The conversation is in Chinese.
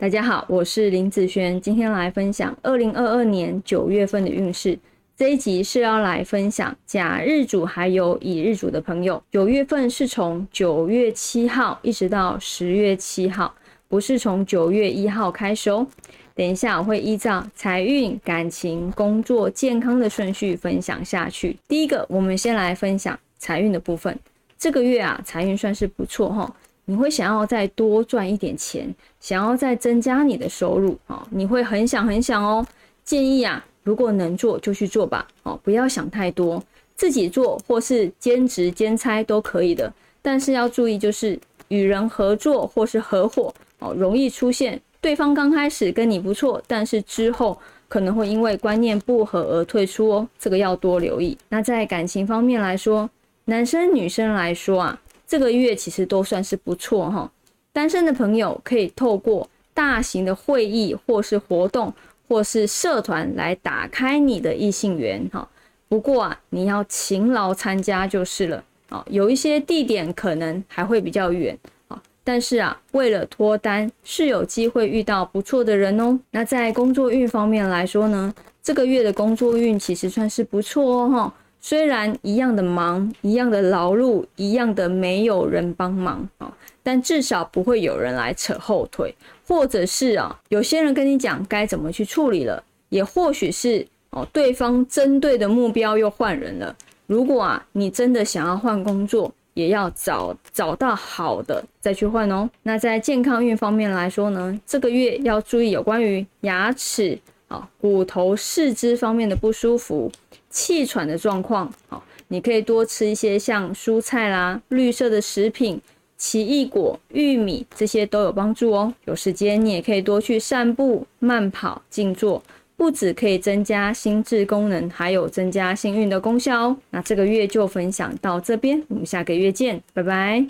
大家好，我是林子轩，今天来分享二零二二年九月份的运势。这一集是要来分享甲日主还有乙日主的朋友，九月份是从九月七号一直到十月七号，不是从九月一号开始哦。等一下我会依照财运、感情、工作、健康的顺序分享下去。第一个，我们先来分享财运的部分。这个月啊，财运算是不错哈。你会想要再多赚一点钱，想要再增加你的收入啊？你会很想很想哦。建议啊，如果能做就去做吧，哦，不要想太多，自己做或是兼职兼差都可以的。但是要注意，就是与人合作或是合伙哦，容易出现对方刚开始跟你不错，但是之后可能会因为观念不合而退出哦，这个要多留意。那在感情方面来说，男生女生来说啊。这个月其实都算是不错哈，单身的朋友可以透过大型的会议或是活动或是社团来打开你的异性缘哈。不过啊，你要勤劳参加就是了啊。有一些地点可能还会比较远啊，但是啊，为了脱单是有机会遇到不错的人哦。那在工作运方面来说呢，这个月的工作运其实算是不错哦哈。虽然一样的忙，一样的劳碌，一样的没有人帮忙啊，但至少不会有人来扯后腿，或者是啊，有些人跟你讲该怎么去处理了，也或许是哦，对方针对的目标又换人了。如果啊，你真的想要换工作，也要找找到好的再去换哦。那在健康运方面来说呢，这个月要注意有关于牙齿啊、骨头、四肢方面的不舒服。气喘的状况，好，你可以多吃一些像蔬菜啦、绿色的食品、奇异果、玉米这些都有帮助哦。有时间你也可以多去散步、慢跑、静坐，不止可以增加心智功能，还有增加幸运的功效哦。那这个月就分享到这边，我们下个月见，拜拜。